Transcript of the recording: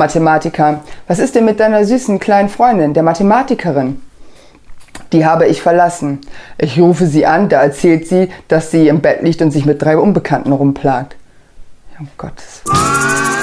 Mathematiker, was ist denn mit deiner süßen kleinen Freundin, der Mathematikerin? Die habe ich verlassen. Ich rufe sie an, da erzählt sie, dass sie im Bett liegt und sich mit drei Unbekannten rumplagt. Um Gottes Willen.